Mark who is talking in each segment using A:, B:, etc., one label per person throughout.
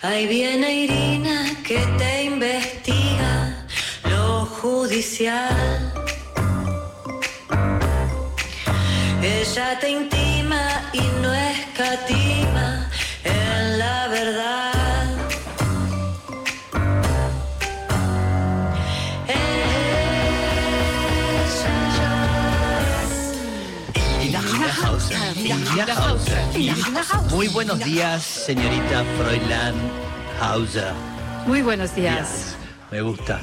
A: Ahí viene Irina que te investiga lo judicial. Ella te intima y no escatima
B: Muy buenos días, señorita Fräulein Hauser.
C: Muy buenos días.
B: Me gusta,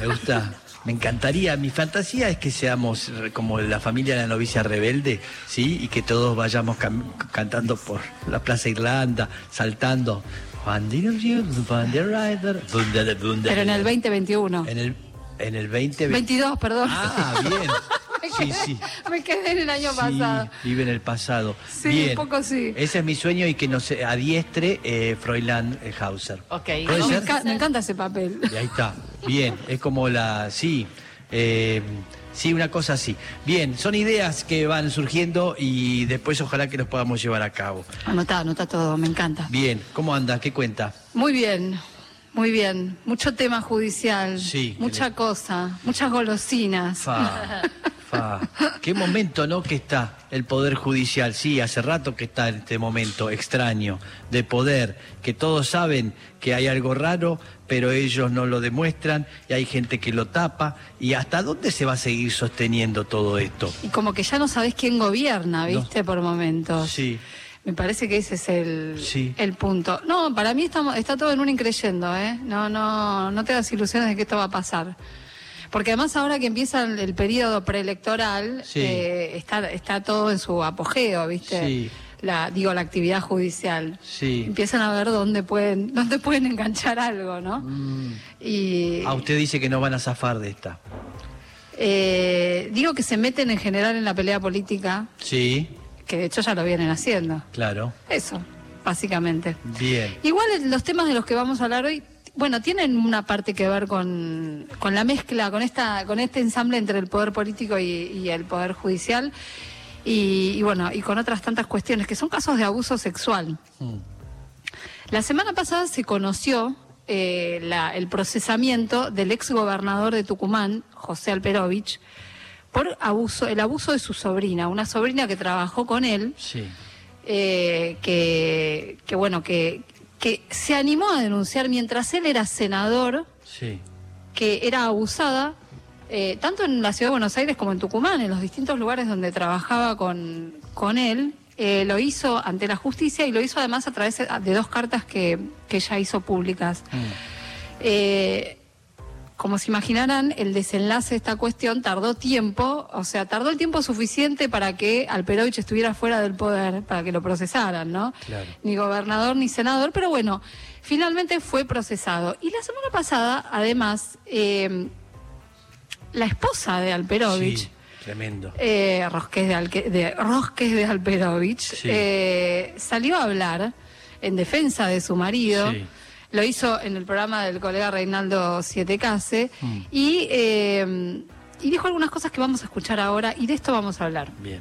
B: me gusta. Me encantaría, mi fantasía es que seamos como la familia de la novicia rebelde, ¿sí? Y que todos vayamos cantando por la Plaza Irlanda, saltando.
C: Pero en el 2021.
B: En el, en el 20...
C: 22, perdón.
B: Ah, bien.
C: Me,
B: Sí,
C: quedé,
B: sí.
C: me quedé en el año
B: Sí,
C: pasado.
B: vive en el pasado.
C: Sí,
B: Bien.
C: un poco sí.
B: Ese es mi sueño y que nos adiestre eh, Fräulein eh, Hauser.
D: Ok.
B: ¿Puede
C: me,
B: ser?
C: enca- me encanta ese papel.
B: Y ahí está. Bien, es como la. Sí. eh, sí, una cosa así. Bien, son ideas que van surgiendo y después ojalá que los podamos llevar a cabo.
C: Anota, anota todo, me encanta.
B: Bien, ¿cómo anda? ¿Qué cuenta?
C: Muy bien, muy bien. Mucho tema judicial.
B: Sí,
C: Mucha
B: le-
C: cosa, muchas golosinas.
B: Fa, fa. Qué momento, ¿no? Que está el Poder Judicial. Sí, hace rato que está en este momento extraño de poder, que todos saben que hay algo raro, pero ellos no lo demuestran y hay gente que lo tapa. ¿Y hasta dónde se va a seguir sosteniendo todo esto?
C: Y como que ya no sabés quién gobierna, ¿viste? Por momentos.
B: Sí.
C: Me parece que ese es el,
B: Sí.
C: el punto. No, para mí estamos, está todo en un increyendo, ¿eh? No, no, no te das ilusiones de que esto va a pasar. Porque además ahora que empieza el, el periodo preelectoral,
B: Sí.
C: eh, está, está todo en su apogeo, ¿viste?
B: Sí.
C: La, digo, la actividad judicial.
B: Sí.
C: Empiezan a ver dónde pueden, dónde pueden enganchar algo, ¿no?
B: Mm.
C: Y
B: Ah, usted dice que no van a zafar de esta.
C: eh, digo que se meten en general en la pelea política,
B: Sí,
C: que de hecho ya lo vienen haciendo.
B: claro.
C: Eso, básicamente.
B: Bien.
C: Igual los temas de los que vamos a hablar hoy, bueno, tienen una parte que ver con, con la mezcla, con esta, con este ensamble entre el poder político y, y el poder judicial, y, y bueno, y con otras tantas cuestiones que son casos de abuso sexual.
B: Mm.
C: La semana pasada se conoció eh, la- el procesamiento del ex gobernador de Tucumán, José Alperovich, por abuso, el abuso de su sobrina, una sobrina que trabajó con él
B: Sí.
C: eh, que, que, bueno, que, que se animó a denunciar mientras él era senador,
B: Sí.
C: que era abusada, eh, tanto en la ciudad de Buenos Aires como en Tucumán, en los distintos lugares donde trabajaba con, con él. eh, lo hizo ante la justicia y lo hizo además a través de dos cartas que, que ella hizo públicas.
B: Mm.
C: Eh, como se imaginarán, el desenlace de esta cuestión tardó tiempo, o sea, tardó el tiempo suficiente para que Alperovich estuviera fuera del poder, para que lo procesaran, ¿no?
B: Claro.
C: Ni gobernador ni senador, pero bueno, finalmente fue procesado. Y la semana pasada, además, eh, la esposa de Alperovich,
B: Sí, tremendo.
C: eh, Rosques, de, Alque- de, Rosques de Alperovich,
B: Sí.
C: eh, salió a hablar en defensa de su marido.
B: Sí.
C: Lo hizo en el programa del colega Reinaldo Siete Case
B: Mm.
C: y, eh, y dijo algunas cosas que vamos a escuchar ahora y de esto vamos a hablar.
B: Bien.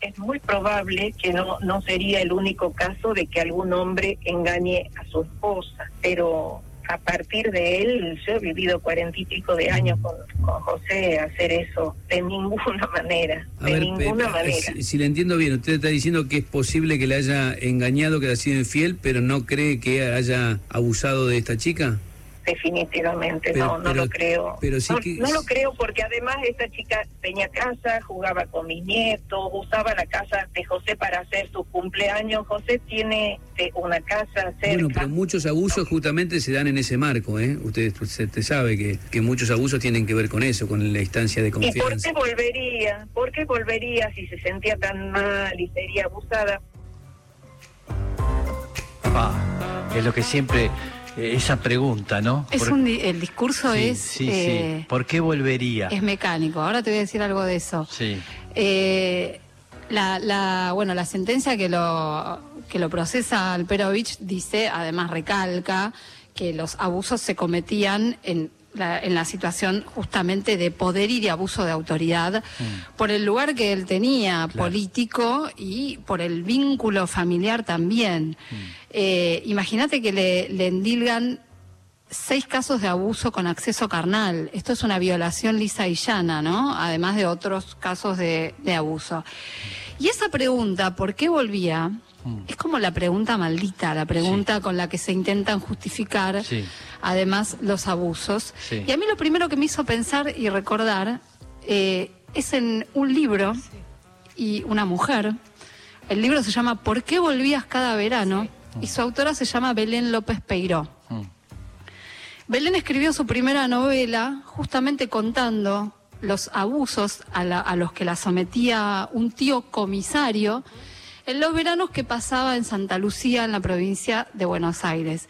E: es muy probable que no, no sería el único caso de que algún hombre engañe a su esposa, pero a partir de él, yo he vivido cuarenta y pico de años con, con José, hacer eso de ninguna manera,
F: A
E: de
F: ver,
E: ninguna manera.
F: si, si le entiendo bien, usted está diciendo que es posible que le haya engañado, que le haya sido infiel, pero no cree que haya abusado de esta chica.
E: Definitivamente,
F: Pero-
E: no, no
F: pero-
E: lo creo.
F: pero sí
E: no,
F: que-
E: no lo creo porque además esta chica tenía casa, jugaba con mis nietos, usaba la casa de José para hacer sus cumpleaños. José tiene eh, una casa cerca.
F: Bueno, pero muchos abusos justamente se dan en ese marco, ¿eh? Usted, usted sabe que, que muchos abusos tienen que ver con eso, con la instancia de
E: ¿Y por qué
F: confianza.
E: volvería? ¿Por qué volvería si se sentía tan mal y sería abusada?
B: Es lo que siempre, esa pregunta, ¿no?
C: Es un di- el discurso
B: sí,
C: es,
B: sí,
C: eh,
B: sí. ¿Por qué volvería?
C: es mecánico. Ahora te voy a decir algo de eso.
B: Sí.
C: Eh, la, la, bueno, la sentencia que lo, que lo procesa Alperovich dice, además recalca, que los abusos se cometían en la- en la situación justamente de poder y de abuso de autoridad por el lugar que él tenía político y por el vínculo familiar también. Eh, Imagínate que le, le endilgan seis casos de abuso con acceso carnal. Esto es una violación lisa y llana, ¿no? Además de otros casos de, de abuso. Y esa pregunta, ¿por qué volvía? Es como la pregunta maldita, la pregunta con la que se intentan justificar
B: Sí.
C: además los abusos.
B: Sí.
C: Y a mí lo primero que me hizo pensar y recordar eh, es en un libro y una mujer. El libro se llama ¿Por qué volvías cada verano? Y su autora se llama Belén López Peiró.
B: Mm.
C: Belén escribió su primera novela justamente contando los abusos a, la- a los que la sometía un tío comisario en los veranos que pasaba en Santa Lucía, en la provincia de Buenos Aires.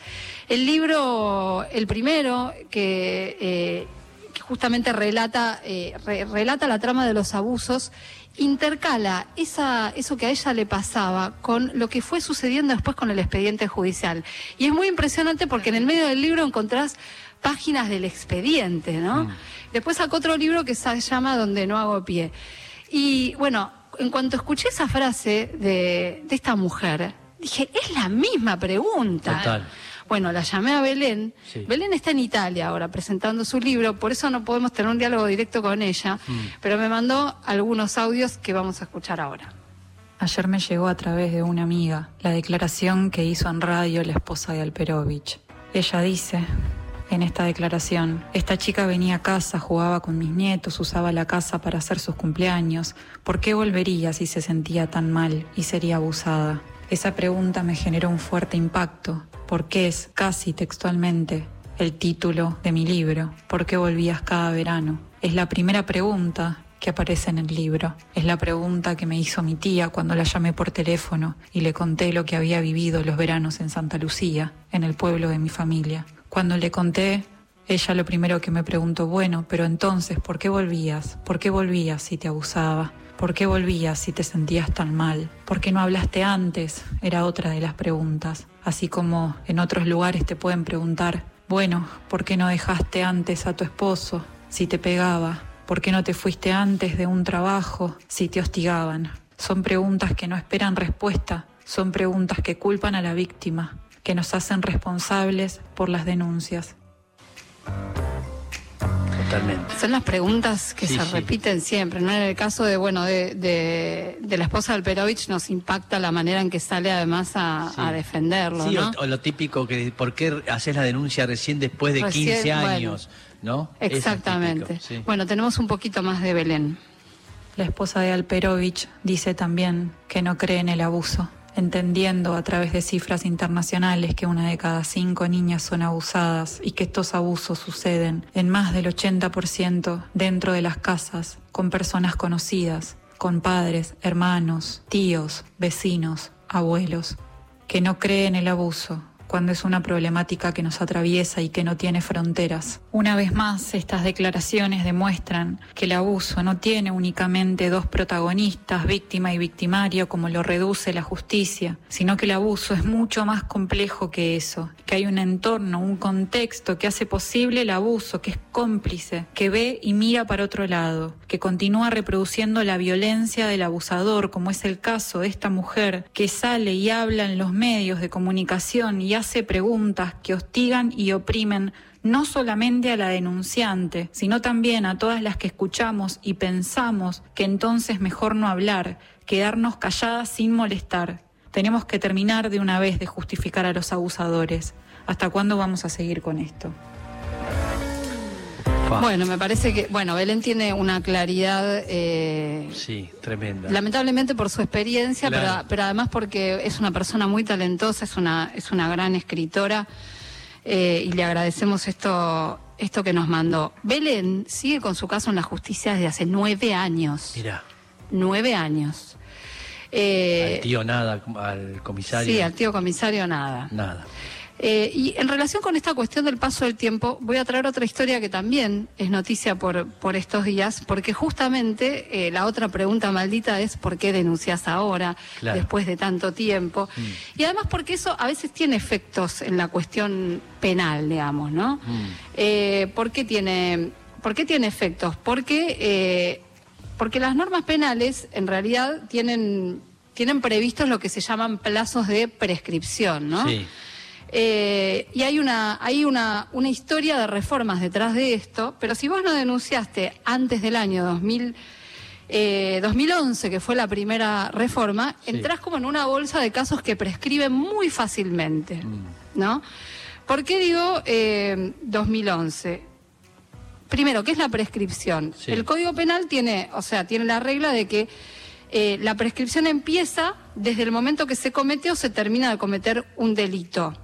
C: El libro, el primero, que, eh, que justamente relata, eh, re- relata la trama de los abusos, intercala esa, eso que a ella le pasaba con lo que fue sucediendo después con el expediente judicial. Y es muy impresionante porque en el medio del libro encontrás páginas del expediente, ¿no? Después sacó otro libro que se llama Donde no hago pie. Y bueno, en cuanto escuché esa frase de, de esta mujer, dije, es la misma pregunta.
B: Total.
C: Bueno, la llamé a Belén.
B: Sí.
C: Belén está en Italia ahora presentando su libro, por eso no podemos tener un diálogo directo con ella, pero me mandó algunos audios que vamos a escuchar ahora.
D: Ayer me llegó a través de una amiga la declaración que hizo en radio la esposa de Alperovich. Ella dice en esta declaración, esta chica venía a casa, jugaba con mis nietos, usaba la casa para hacer sus cumpleaños. ¿Por qué volvería si se sentía tan mal y sería abusada? Esa pregunta me generó un fuerte impacto, porque es casi textualmente el título de mi libro, ¿Por qué volvías cada verano? Es la primera pregunta que aparece en el libro. Es la pregunta que me hizo mi tía cuando la llamé por teléfono y le conté lo que había vivido los veranos en Santa Lucía, en el pueblo de mi familia. Cuando le conté, ella lo primero que me preguntó, bueno, pero entonces, ¿por qué volvías? ¿Por qué volvías si te abusaba? ¿Por qué volvías si te sentías tan mal? ¿Por qué no hablaste antes? Era otra de las preguntas. Así como en otros lugares te pueden preguntar, bueno, ¿por qué no dejaste antes a tu esposo si te pegaba? ¿Por qué no te fuiste antes de un trabajo si te hostigaban? Son preguntas que no esperan respuesta, son preguntas que culpan a la víctima, que nos hacen responsables por las denuncias.
B: Totalmente.
C: Son las preguntas que
B: Sí,
C: se
B: sí.
C: repiten siempre, ¿no? En el caso de, bueno, de, de, de la esposa del Perovich nos impacta la manera en que sale además a,
B: Sí.
C: a defenderlo,
B: Sí,
C: ¿no?
B: o, o lo típico que ¿por qué haces la denuncia recién después de
C: Recién,
B: 15
C: bueno.
B: años? ¿No?
C: Exactamente.
B: típico, sí.
C: Bueno, tenemos un poquito más de Belén.
D: La esposa de Alperovich dice también que no cree en el abuso, entendiendo a través de cifras internacionales que una de cada cinco niñas son abusadas y que estos abusos suceden en más del 80% dentro de las casas, con personas conocidas, con padres, hermanos, tíos, vecinos, abuelos, que no cree en el abuso cuando es una problemática que nos atraviesa y que no tiene fronteras. Una vez más, estas declaraciones demuestran que el abuso no tiene únicamente dos protagonistas, víctima y victimario, como lo reduce la justicia, sino que el abuso es mucho más complejo que eso, que hay un entorno, un contexto que hace posible el abuso, que es cómplice, que ve y mira para otro lado, que continúa reproduciendo la violencia del abusador, como es el caso de esta mujer que sale y habla en los medios de comunicación y hace preguntas que hostigan y oprimen no solamente a la denunciante, sino también a todas las que escuchamos y pensamos que entonces mejor no hablar, quedarnos calladas sin molestar. Tenemos que terminar de una vez de justificar a los abusadores. ¿Hasta cuándo vamos a seguir con esto?
C: Bueno, me parece que, bueno, Belén tiene una claridad, eh,
B: Sí, tremenda.
C: lamentablemente por su experiencia,
B: Claro.
C: pero, pero además porque es una persona muy talentosa, es una, es una gran escritora eh, y le agradecemos esto, esto que nos mandó. Belén sigue con su caso en la justicia desde hace nueve años.
B: Mira,
C: Nueve años. Eh,
B: al tío nada, al comisario.
C: Sí, al tío comisario nada.
B: Nada.
C: Eh, y en relación con esta cuestión del paso del tiempo, voy a traer otra historia que también es noticia por, por estos días, porque justamente eh, la otra pregunta maldita es ¿por qué denuncias ahora,
B: Claro.
C: después de tanto tiempo?
B: Mm.
C: Y además porque eso a veces tiene efectos en la cuestión penal, digamos, ¿no?
B: Mm.
C: Eh, ¿por, qué tiene, ¿Por qué tiene efectos? Porque, eh, porque las normas penales en realidad tienen, tienen previstos lo que se llaman plazos de prescripción, ¿no?
B: Sí.
C: Eh, y hay una hay una, una historia de reformas detrás de esto, pero si vos no denunciaste antes del año 2000, eh, 2011, que fue la primera reforma,
B: Sí.
C: entrás como en una bolsa de casos que prescriben muy fácilmente,
B: Mm.
C: ¿no? ¿Por qué digo eh, 2011? Primero, ¿qué es la prescripción?
B: Sí.
C: El Código Penal tiene, o sea, tiene la regla de que eh, la prescripción empieza desde el momento que se comete o se termina de cometer un delito.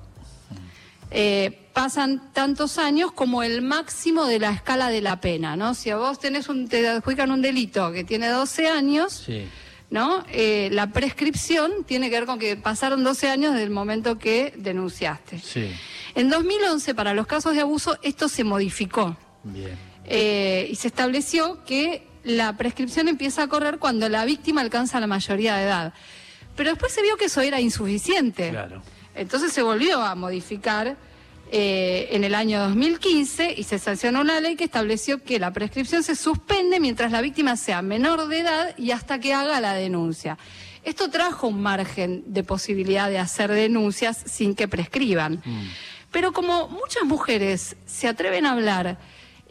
C: Eh, pasan tantos años como el máximo de la escala de la pena, ¿no? Si a vos tenés un, te adjudican un delito que tiene 12 años,
B: Sí.
C: ¿no? Eh, la prescripción tiene que ver con que pasaron 12 años desde el momento que denunciaste.
B: Sí.
C: En 2011, para los casos de abuso, esto se modificó
B: Bien.
C: eh, y se estableció que la prescripción empieza a correr cuando la víctima alcanza la mayoría de edad. Pero después se vio que eso era insuficiente.
B: Claro.
C: Entonces se volvió a modificar eh, en el año 2015 y se sancionó una ley que estableció que la prescripción se suspende mientras la víctima sea menor de edad y hasta que haga la denuncia. Esto trajo un margen de posibilidad de hacer denuncias sin que prescriban. Pero como muchas mujeres se atreven a hablar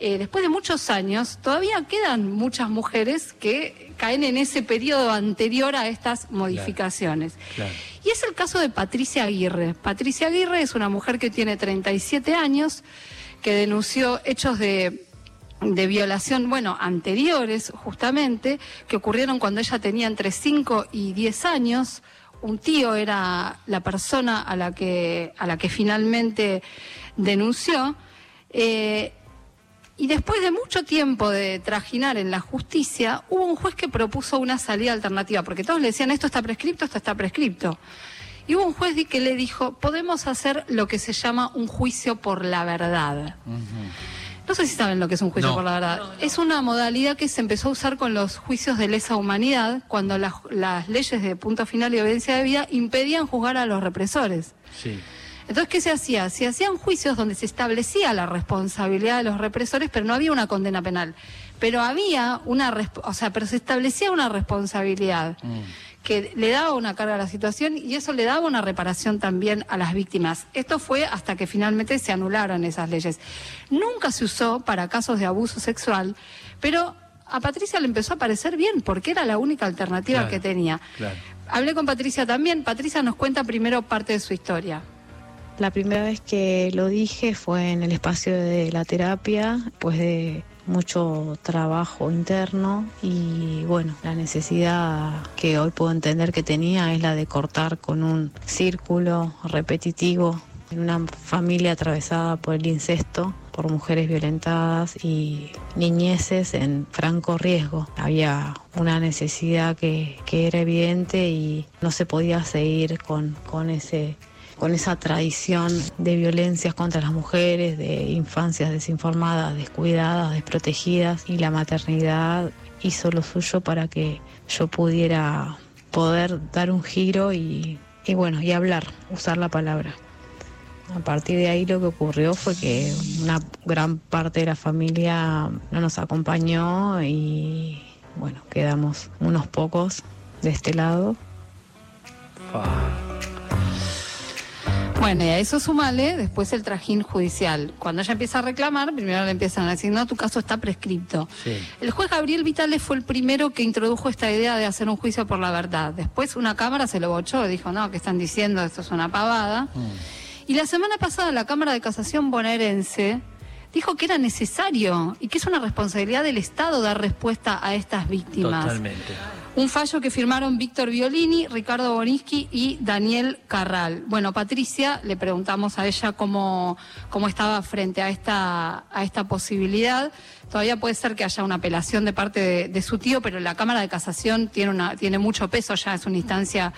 C: eh, después de muchos años, todavía quedan muchas mujeres que caen en ese periodo anterior a estas modificaciones.
B: Claro.
C: Y es el caso de Patricia Aguirre. Patricia Aguirre es una mujer que tiene 37 años, que denunció hechos de, de violación, bueno, anteriores justamente, que ocurrieron cuando ella tenía entre 5 y 10 años. Un tío era la persona a la que, a la que finalmente denunció. Eh, y después de mucho tiempo de trajinar en la justicia, hubo un juez que propuso una salida alternativa, porque todos le decían esto está prescripto, esto está prescripto. Y hubo un juez que le dijo, podemos hacer lo que se llama un juicio por la verdad. No sé si saben lo que es un juicio
B: No.
C: por la verdad. Es una modalidad que se empezó a usar con los juicios de lesa humanidad, cuando las, las leyes de punto final y obediencia de vida impedían juzgar a los represores.
B: Sí.
C: Entonces, ¿qué se hacía? Se hacían juicios donde se establecía la responsabilidad de los represores, pero no había una condena penal. Pero había una, o sea, pero se establecía una responsabilidad que le daba una carga a la situación y eso le daba una reparación también a las víctimas. Esto fue hasta que finalmente se anularon esas leyes. Nunca se usó para casos de abuso sexual, pero a Patricia le empezó a parecer bien porque era la única alternativa
B: Claro,
C: que tenía.
B: claro.
C: Hablé con Patricia también. Patricia nos cuenta primero parte de su historia.
G: La primera vez que lo dije fue en el espacio de la terapia, pues de mucho trabajo interno y bueno, la necesidad que hoy puedo entender que tenía es la de cortar con un círculo repetitivo en una familia atravesada por el incesto, por mujeres violentadas y niñeces en franco riesgo. Había una necesidad que, que era evidente y no se podía seguir con, con ese con esa tradición de violencias contra las mujeres, de infancias desinformadas, descuidadas, desprotegidas, y la maternidad hizo lo suyo para que yo pudiera poder dar un giro y, bueno, y hablar, usar la palabra. A partir de ahí lo que ocurrió fue que una gran parte de la familia no nos acompañó y bueno, quedamos unos pocos de este lado.
C: Bueno, y a eso sumale después el trajín judicial. Cuando ella empieza a reclamar, primero le empiezan a decir, no, tu caso está prescripto.
B: Sí.
C: El juez Gabriel Vitales fue el primero que introdujo esta idea de hacer un juicio por la verdad. Después una cámara se lo bochó y dijo, no, que están diciendo, esto es una pavada. Y la semana pasada la Cámara de Casación bonaerense dijo que era necesario y que es una responsabilidad del Estado dar respuesta a estas víctimas.
B: Totalmente.
C: Un fallo que firmaron Víctor Violini, Ricardo Boninsky y Daniel Carral. Bueno, Patricia, le preguntamos a ella cómo, cómo estaba frente a esta, a esta posibilidad. Todavía puede ser que haya una apelación de parte de, de su tío, pero la Cámara de Casación tiene, una, tiene mucho peso, ya es una instancia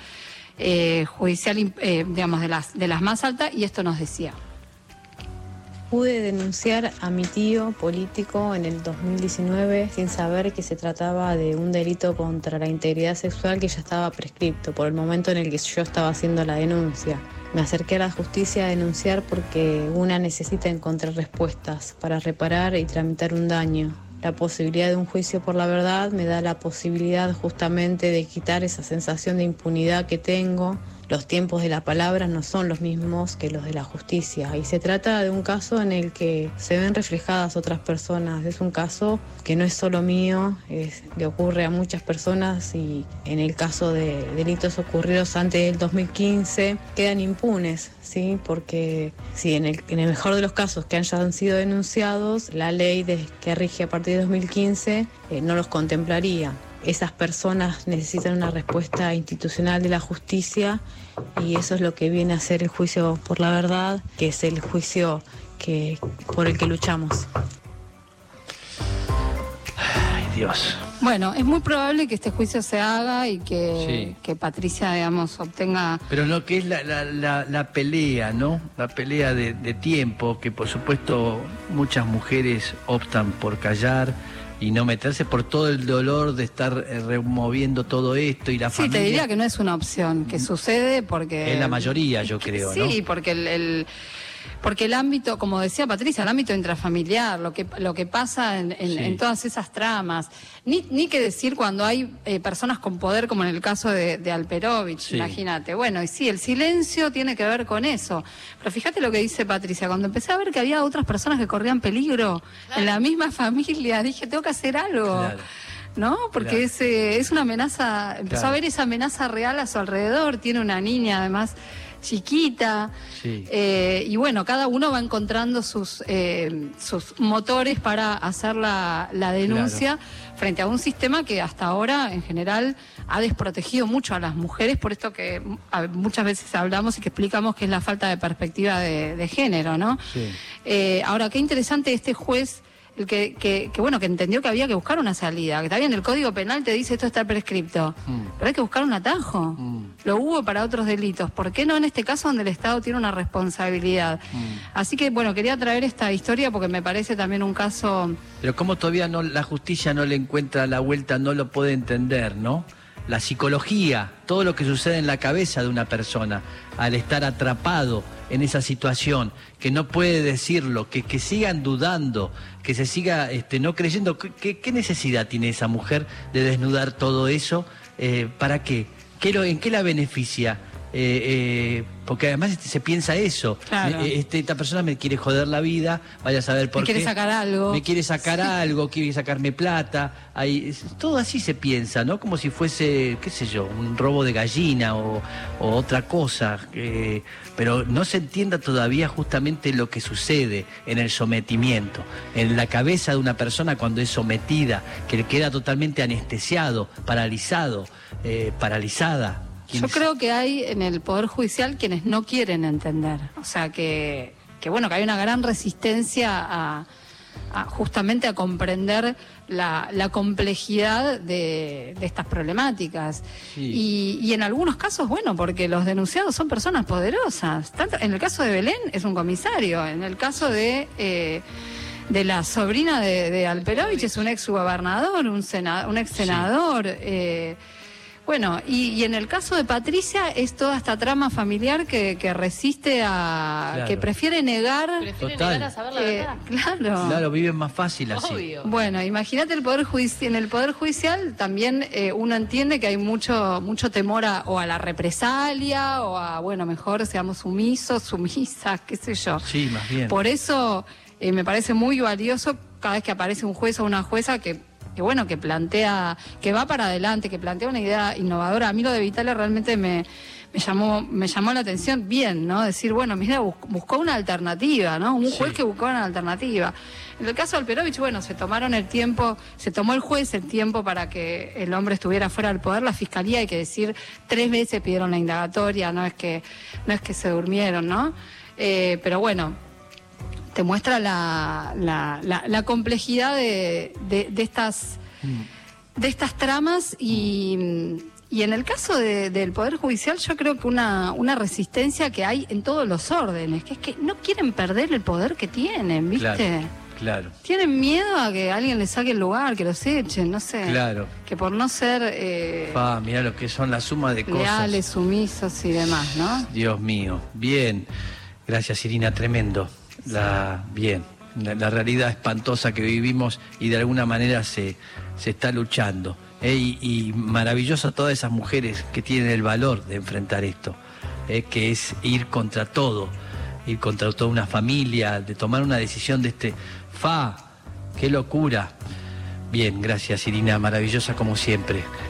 C: eh, judicial, eh, digamos, de las, de las más altas, y esto nos decía.
G: Pude denunciar a mi tío político en el 2019 sin saber que se trataba de un delito contra la integridad sexual que ya estaba prescripto por el momento en el que yo estaba haciendo la denuncia. Me acerqué a la justicia a denunciar porque una necesita encontrar respuestas para reparar y tramitar un daño. La posibilidad de un juicio por la verdad me da la posibilidad justamente de quitar esa sensación de impunidad que tengo los tiempos de la palabra no son los mismos que los de la justicia y se trata de un caso en el que se ven reflejadas otras personas. Es un caso que no es solo mío, le ocurre a muchas personas y en el caso de delitos ocurridos antes del 2015 quedan impunes, ¿sí? porque si en el, mejor de los casos que hayan sido denunciados, la ley que rige a partir de 2015 eh, no los contemplaría esas personas necesitan una respuesta institucional de la justicia y eso es lo que viene a ser el juicio por la verdad, que es el juicio que, por el que luchamos.
B: Ay, Dios.
C: Bueno, es muy probable que este juicio se haga y que, que Patricia, digamos, obtenga...
B: Pero lo que es la, la, la, pelea, ¿no? La pelea de, de tiempo, que por supuesto muchas mujeres optan por callar y no meterse por todo el dolor de estar eh, removiendo todo esto y la
C: familia. Sí, te diría que no es una opción, que sucede porque...
B: Es la mayoría, yo creo,
C: ¿no? Sí, porque el porque el ámbito, como decía Patricia, el ámbito intrafamiliar, lo que, lo que pasa en, todas esas tramas, ni, ni que decir cuando hay eh, personas con poder, como en el caso de, de Alperovich, imagínate. Bueno, y sí, el silencio tiene que ver con eso. Pero fíjate lo que dice Patricia, cuando empecé a ver que había otras personas que corrían peligro en la misma familia, dije, tengo que hacer algo. ¿no? Porque es, eh, es una amenaza, empezó a ver esa amenaza real a su alrededor, tiene una niña además chiquita. Eh, y bueno, cada uno va encontrando sus, eh, sus motores para hacer la, denuncia frente a un sistema que hasta ahora, en general, ha desprotegido mucho a las mujeres, por esto que muchas veces hablamos y que explicamos que es la falta de perspectiva de, género, ¿no? Eh, ahora, qué interesante este juez el que, que, bueno, que entendió que había que buscar una salida, que está bien, el Código Penal te dice esto está prescripto, mm. pero hay que buscar un atajo. Mm. Lo hubo para otros delitos, ¿por qué no en este caso donde el Estado tiene una responsabilidad? Mm. Así que, bueno, quería traer esta historia porque me parece también un caso...
B: Pero como todavía no la justicia no le encuentra la vuelta, no lo puede entender, ¿no? La psicología, todo lo que sucede en la cabeza de una persona al estar atrapado en esa situación, que no puede decirlo, que, que sigan dudando, que se siga este, no creyendo. ¿Qué, ¿Qué, necesidad tiene esa mujer de desnudar todo eso? Eh, ¿Para qué? ¿Qué lo, ¿En qué la beneficia? Eh, eh, porque además este, se piensa eso. Eh, este, esta persona me quiere joder la vida, vaya a saber por
C: qué. Me quiere sacar algo.
B: Me quiere sacar algo, quiere sacarme plata. todo así se piensa, ¿no? Como si fuese, qué sé yo, un robo de gallina o, otra cosa. pero no se entienda todavía justamente lo que sucede en el sometimiento, en la cabeza de una persona cuando es sometida, que le queda totalmente anestesiado, paralizado, paralizada.
C: Yo creo que hay en el Poder Judicial quienes no quieren entender. O sea, que, que bueno, que hay una gran resistencia a, justamente a comprender la, complejidad de, estas problemáticas. Y, en algunos casos, bueno, porque los denunciados son personas poderosas. Tanto, en el caso de Belén es un comisario, en el caso de... Eh, de la sobrina de, de Alperovich es un ex gobernador, un, un ex senador. Eh, bueno, y, en el caso de Patricia es toda esta trama familiar que, resiste a. que prefiere negar.
H: Prefiere negar a saber la verdad.
C: Claro.
B: Claro, viven más fácil así.
C: Bueno, imagínate el poder judicial. En el poder judicial también eh, uno entiende que hay mucho, mucho temor a, o a la represalia o a, bueno, mejor seamos sumisos, sumisas, qué sé yo.
B: Sí, más bien.
C: Por eso eh, me parece muy valioso cada vez que aparece un juez o una jueza que que bueno, que plantea, que va para adelante, que plantea una idea innovadora. A mí lo de Vitale realmente me, me llamó, me llamó la atención bien, ¿no? Decir, bueno, mira, buscó una alternativa, ¿no? Un juez que buscó una alternativa. En el caso de Alperovich, bueno, se tomaron el tiempo, se tomó el juez el tiempo para que el hombre estuviera fuera del poder. La fiscalía, hay que decir, tres veces pidieron la indagatoria, no es que, no es que se durmieron, ¿no? Eh, pero bueno, te muestra la, la, complejidad de, de, estas, de estas tramas y, y en el caso del Poder Judicial, yo creo que una, una resistencia que hay en todos los órdenes, que es que no quieren perder el poder que tienen, ¿viste?
B: Claro.
C: Tienen miedo a que alguien les saque el lugar, que los echen, no sé.
B: Claro.
C: Que por no ser. Eh,
B: mira lo que son la suma de cosas.
C: Leales, sumisos y demás, ¿no?
B: Dios mío. Bien. Gracias, Irina. Tremendo. La, bien. La, realidad espantosa que vivimos y de alguna manera se, se está luchando. Eh, y, maravilloso todas esas mujeres que tienen el valor de enfrentar esto, eh, que es ir contra todo, ir contra toda una familia, de tomar una decisión de este fa, qué locura. Bien, gracias Irina, maravillosa como siempre.